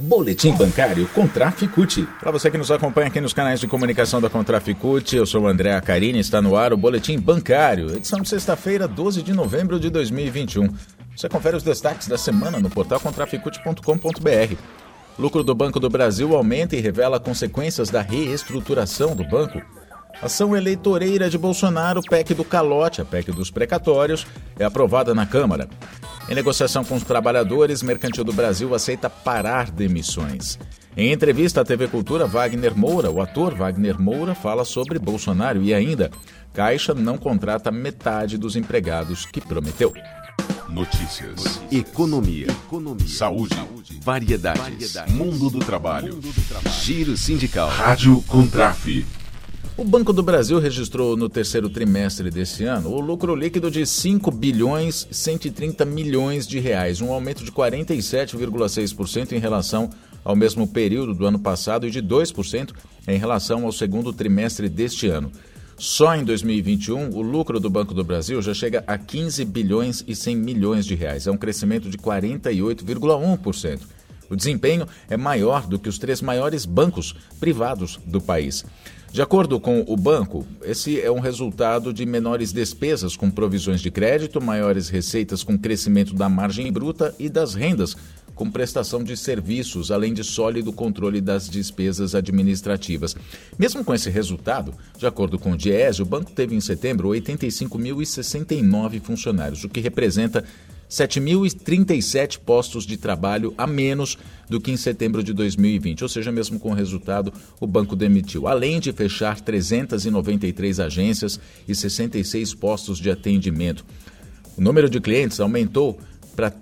Boletim Bancário Contraficute. Para você que nos acompanha aqui nos canais de comunicação da Contraficute, eu sou o André Acarini, está no ar o Boletim Bancário, edição de sexta-feira, 12 de novembro de 2021. Você confere os destaques da semana no portal contraficute.com.br. Lucro do Banco do Brasil aumenta e revela consequências da reestruturação do banco. Ação eleitoreira de Bolsonaro, PEC do calote, a PEC dos precatórios, é aprovada na Câmara. Em negociação com os trabalhadores, Mercantil do Brasil aceita parar demissões. Em entrevista à TV Cultura, Wagner Moura, o ator Wagner Moura, fala sobre Bolsonaro e ainda, Caixa não contrata metade dos empregados que prometeu. Notícias, Notícias. Economia, Economia. Saúde, Saúde. Variedades, Variedades. Mundo do trabalho, Mundo do trabalho. Giro sindical, Rádio Contraf. O Banco do Brasil registrou no terceiro trimestre desse ano o lucro líquido de 5 bilhões 130 milhões de reais, um aumento de 47,6% em relação ao mesmo período do ano passado e de 2% em relação ao segundo trimestre deste ano. Só em 2021, o lucro do Banco do Brasil já chega a 15 bilhões e 100 milhões de reais, é um crescimento de 48,1%. O desempenho é maior do que os três maiores bancos privados do país. De acordo com o banco, esse é um resultado de menores despesas com provisões de crédito, maiores receitas com crescimento da margem bruta e das rendas com prestação de serviços, além de sólido controle das despesas administrativas. Mesmo com esse resultado, de acordo com o Diese, o banco teve em setembro 85.069 funcionários, o que representa 7.037 postos de trabalho a menos do que em setembro de 2020, ou seja, mesmo com o resultado, o banco demitiu, além de fechar 393 agências e 66 postos de atendimento. O número de clientes aumentou pra, uh,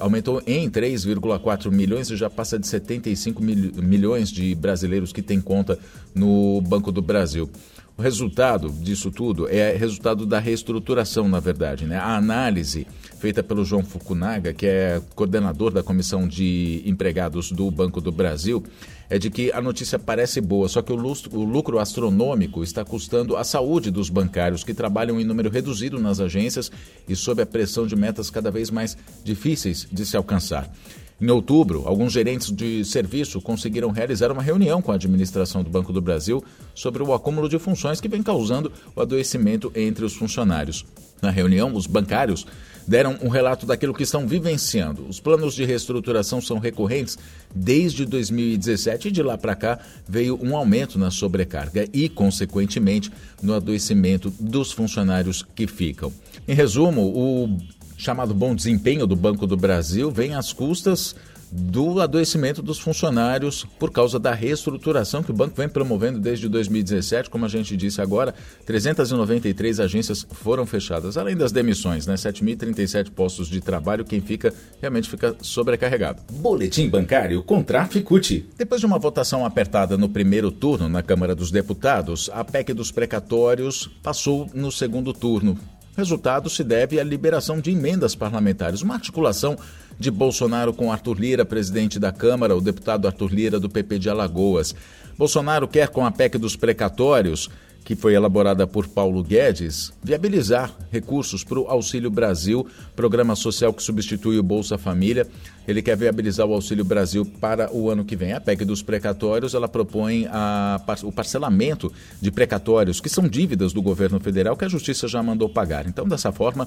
aumentou em 3,4 milhões e já passa de 75 mil, milhões de brasileiros que têm conta no Banco do Brasil. O resultado disso tudo é resultado da reestruturação, na verdade. Né? A análise feita pelo João Fukunaga, que é coordenador da Comissão de Empregados do Banco do Brasil, é de que a notícia parece boa, só que o lucro, o lucro astronômico está custando a saúde dos bancários que trabalham em número reduzido nas agências e sob a pressão de metas cada vez mais difíceis de se alcançar. Em outubro, alguns gerentes de serviço conseguiram realizar uma reunião com a administração do Banco do Brasil sobre o acúmulo de funções que vem causando o adoecimento entre os funcionários. Na reunião, os bancários deram um relato daquilo que estão vivenciando. Os planos de reestruturação são recorrentes desde 2017 e de lá para cá veio um aumento na sobrecarga e, consequentemente, no adoecimento dos funcionários que ficam. Em resumo, o chamado bom desempenho do Banco do Brasil vem às custas do adoecimento dos funcionários por causa da reestruturação que o banco vem promovendo desde 2017. Como a gente disse agora, 393 agências foram fechadas, além das demissões, né? 7.037 postos de trabalho, quem fica realmente fica sobrecarregado. Boletim bancário Contraficute. Depois de uma votação apertada no primeiro turno na Câmara dos Deputados, a PEC dos precatórios passou no segundo turno. Resultado se deve à liberação de emendas parlamentares, uma articulação de Bolsonaro com Arthur Lira, presidente da Câmara, o deputado Arthur Lira do PP de Alagoas. Bolsonaro quer, com a PEC dos precatórios, que foi elaborada por Paulo Guedes, viabilizar recursos para o Auxílio Brasil, programa social que substitui o Bolsa Família. Ele quer viabilizar o Auxílio Brasil para o ano que vem. A PEC dos precatórios, ela propõe a, o parcelamento de precatórios, que são dívidas do governo federal que a Justiça já mandou pagar. Então, dessa forma,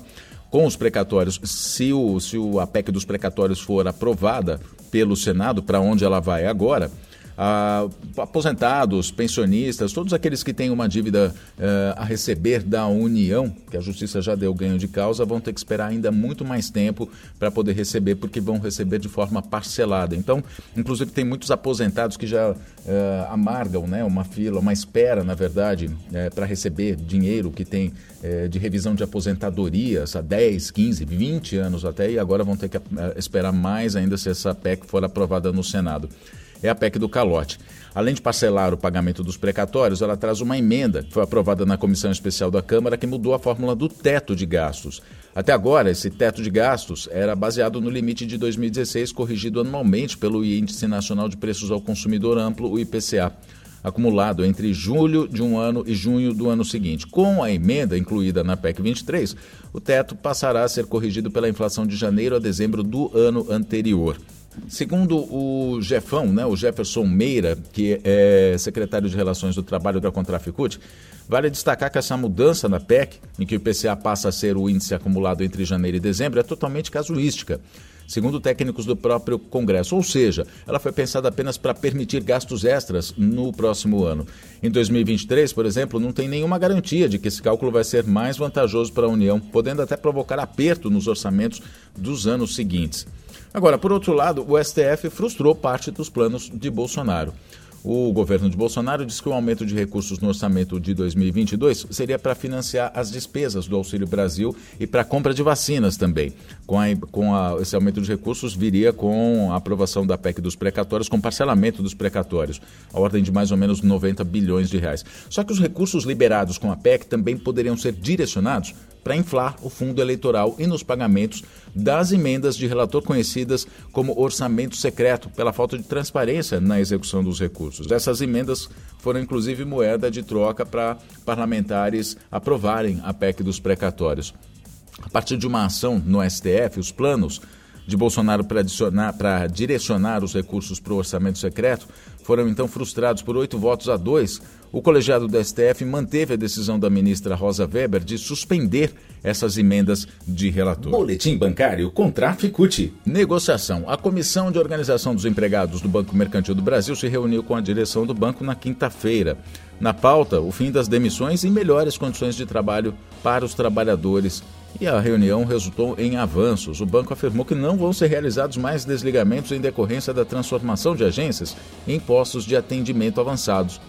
com os precatórios, se, o, se o, a PEC dos precatórios for aprovada pelo Senado, para onde ela vai agora, aposentados, pensionistas, todos aqueles que têm uma dívida uh, a receber da União, que a Justiça já deu ganho de causa, vão ter que esperar ainda muito mais tempo para poder receber, porque vão receber de forma parcelada. Então, inclusive, tem muitos aposentados que já uh, amargam né, uma fila, uma espera, na verdade, uh, para receber dinheiro que tem de revisão de aposentadorias há 10, 15, 20 anos até, e agora vão ter que esperar mais ainda se essa PEC for aprovada no Senado é a PEC do calote. Além de parcelar o pagamento dos precatórios, ela traz uma emenda que foi aprovada na Comissão Especial da Câmara que mudou a fórmula do teto de gastos. Até agora, esse teto de gastos era baseado no limite de 2016, corrigido anualmente pelo Índice Nacional de Preços ao Consumidor Amplo, o IPCA, acumulado entre julho de um ano e junho do ano seguinte. Com a emenda incluída na PEC 23, o teto passará a ser corrigido pela inflação de janeiro a dezembro do ano anterior. Segundo o Jefão, né, o Jefferson Meira, que é secretário de Relações do Trabalho da Contraficute, vale destacar que essa mudança na PEC, em que o IPCA passa a ser o índice acumulado entre janeiro e dezembro, é totalmente casuística segundo técnicos do próprio Congresso. Ou seja, ela foi pensada apenas para permitir gastos extras no próximo ano. Em 2023, por exemplo, não tem nenhuma garantia de que esse cálculo vai ser mais vantajoso para a União, podendo até provocar aperto nos orçamentos dos anos seguintes. Agora, por outro lado, o STF frustrou parte dos planos de Bolsonaro. O governo de Bolsonaro disse que o aumento de recursos no orçamento de 2022 seria para financiar as despesas do Auxílio Brasil e para a compra de vacinas também. Com, a, com a, esse aumento de recursos viria com a aprovação da PEC dos precatórios, com parcelamento dos precatórios, a ordem de mais ou menos 90 bilhões de reais. Só que os recursos liberados com a PEC também poderiam ser direcionados para inflar o fundo eleitoral e nos pagamentos das emendas de relator conhecidas como orçamento secreto, pela falta de transparência na execução dos recursos. Essas emendas foram inclusive moeda de troca para parlamentares aprovarem a PEC dos precatórios. A partir de uma ação no STF, os planos de Bolsonaro para direcionar os recursos para o orçamento secreto foram então frustrados por oito votos a dois. O colegiado do STF manteve a decisão da ministra Rosa Weber de suspender essas emendas de relator. Boletim bancário Contraficute. Negociação. A Comissão de Organização dos Empregados do Banco Mercantil do Brasil se reuniu com a direção do banco na quinta-feira. Na pauta, o fim das demissões e melhores condições de trabalho para os trabalhadores e a reunião resultou em avanços. O banco afirmou que não vão ser realizados mais desligamentos em decorrência da transformação de agências em postos de atendimento avançados.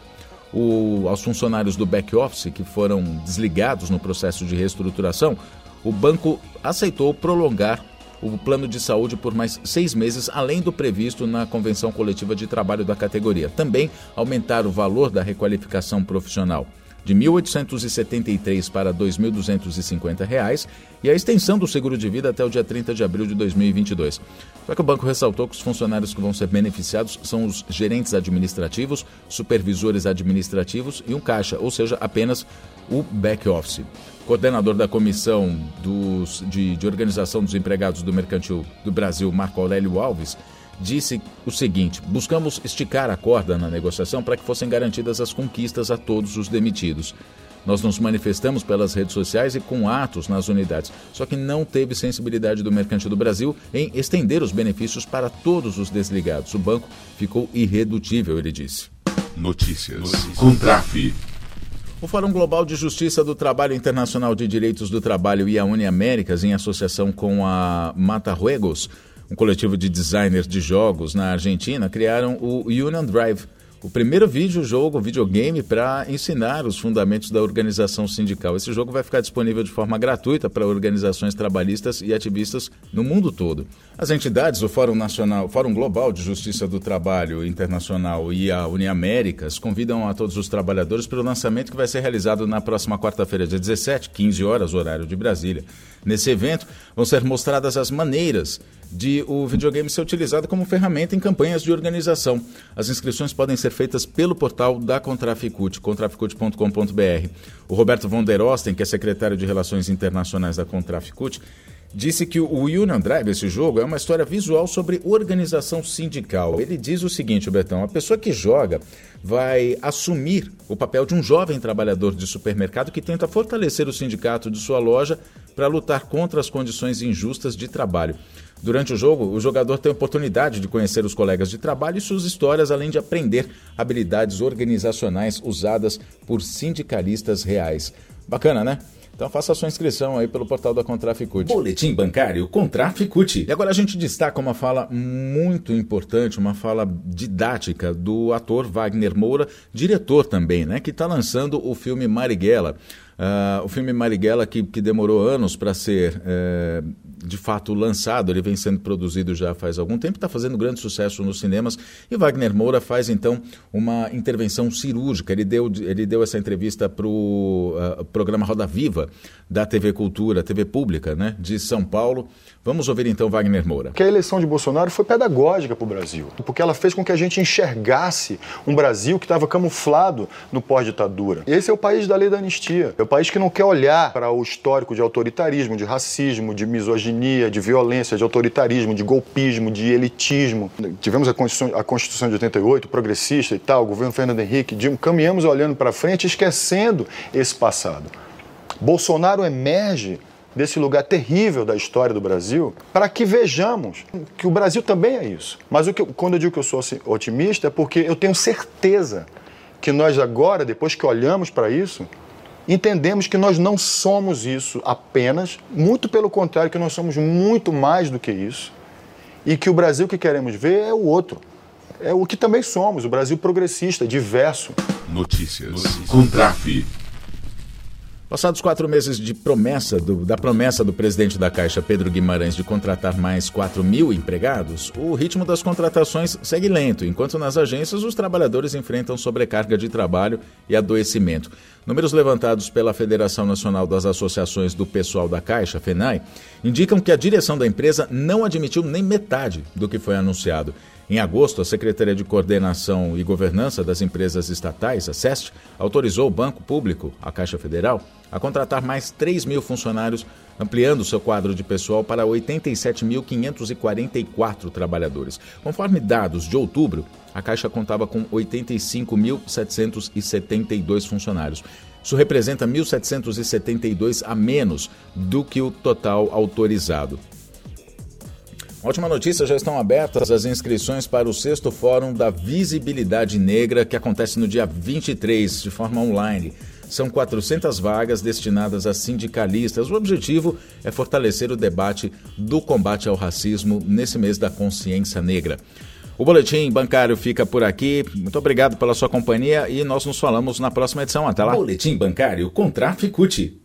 O, aos funcionários do back-office que foram desligados no processo de reestruturação, o banco aceitou prolongar o plano de saúde por mais seis meses, além do previsto na Convenção Coletiva de Trabalho da categoria. Também aumentar o valor da requalificação profissional de R$ 1.873 para R$ 2.250 e a extensão do seguro de vida até o dia 30 de abril de 2022. Só que o banco ressaltou que os funcionários que vão ser beneficiados são os gerentes administrativos, supervisores administrativos e um caixa, ou seja, apenas o back-office. Coordenador da Comissão dos, de, de Organização dos Empregados do Mercantil do Brasil, Marco Aurélio Alves, disse o seguinte: buscamos esticar a corda na negociação para que fossem garantidas as conquistas a todos os demitidos. Nós nos manifestamos pelas redes sociais e com atos nas unidades, só que não teve sensibilidade do Mercantil do Brasil em estender os benefícios para todos os desligados. O banco ficou irredutível, ele disse. Notícias. Notícias. Contrafe. O Fórum Global de Justiça do Trabalho Internacional de Direitos do Trabalho e a Uniaméricas, em associação com a Mata Ruegos, um coletivo de designers de jogos na Argentina, criaram o Union Drive, o primeiro videojogo, videogame, para ensinar os fundamentos da organização sindical. Esse jogo vai ficar disponível de forma gratuita para organizações trabalhistas e ativistas no mundo todo. As entidades, o Fórum Nacional, Fórum Global de Justiça do Trabalho Internacional e a Uniaméricas convidam a todos os trabalhadores para o lançamento que vai ser realizado na próxima quarta-feira, dia 17, 15 horas, horário de Brasília. Nesse evento vão ser mostradas as maneiras de o videogame ser utilizado como ferramenta em campanhas de organização. As inscrições podem ser feitas pelo portal da Contraficute, contraficute.com.br. O Roberto von der Osten, que é secretário de Relações Internacionais da Contraficute, disse que o Union Drive, esse jogo, é uma história visual sobre organização sindical. Ele diz o seguinte, Betão, a pessoa que joga vai assumir o papel de um jovem trabalhador de supermercado que tenta fortalecer o sindicato de sua loja para lutar contra as condições injustas de trabalho. Durante o jogo, o jogador tem a oportunidade de conhecer os colegas de trabalho e suas histórias, além de aprender habilidades organizacionais usadas por sindicalistas reais. Bacana, né? Então faça a sua inscrição aí pelo portal da Contraficute. Boletim bancário Contraficute. E agora a gente destaca uma fala muito importante, uma fala didática do ator Wagner Moura, diretor também, né? Que está lançando o filme Marighella. Uh, o filme Marighella, que, que demorou anos para ser é, de fato lançado, ele vem sendo produzido já faz algum tempo, está fazendo grande sucesso nos cinemas. E Wagner Moura faz então uma intervenção cirúrgica. Ele deu, ele deu essa entrevista para o uh, programa Roda Viva da TV Cultura, TV Pública né, de São Paulo. Vamos ouvir então Wagner Moura. Que a eleição de Bolsonaro foi pedagógica para o Brasil, porque ela fez com que a gente enxergasse um Brasil que estava camuflado no pós-ditadura. Esse é o país da lei da anistia. País que não quer olhar para o histórico de autoritarismo, de racismo, de misoginia, de violência, de autoritarismo, de golpismo, de elitismo. Tivemos a Constituição, a Constituição de 88, progressista e tal, o governo Fernando Henrique, caminhamos olhando para frente, esquecendo esse passado. Bolsonaro emerge desse lugar terrível da história do Brasil, para que vejamos que o Brasil também é isso. Mas que, quando eu digo que eu sou otimista é porque eu tenho certeza que nós agora, depois que olhamos para isso, entendemos que nós não somos isso apenas, muito pelo contrário, que nós somos muito mais do que isso, e que o Brasil que queremos ver é o outro. É o que também somos, o Brasil progressista, diverso. Notícias. Notícias. Contrafe. Passados quatro meses de promessa do, da promessa do presidente da Caixa, Pedro Guimarães, de contratar mais 4 mil empregados, o ritmo das contratações segue lento, enquanto nas agências os trabalhadores enfrentam sobrecarga de trabalho e adoecimento. Números levantados pela Federação Nacional das Associações do Pessoal da Caixa, FENAI, indicam que a direção da empresa não admitiu nem metade do que foi anunciado. Em agosto, a Secretaria de Coordenação e Governança das Empresas Estatais, a SEST, autorizou o Banco Público, a Caixa Federal, a contratar mais 3 mil funcionários, ampliando seu quadro de pessoal para 87.544 trabalhadores. Conforme dados de outubro, a Caixa contava com 85.772 funcionários. Isso representa 1.772 a menos do que o total autorizado. Ótima notícia, já estão abertas as inscrições para o sexto Fórum da Visibilidade Negra, que acontece no dia 23, de forma online. São 400 vagas destinadas a sindicalistas. O objetivo é fortalecer o debate do combate ao racismo nesse mês da consciência negra. O Boletim Bancário fica por aqui. Muito obrigado pela sua companhia e nós nos falamos na próxima edição. Até lá. Boletim Bancário com Traficute.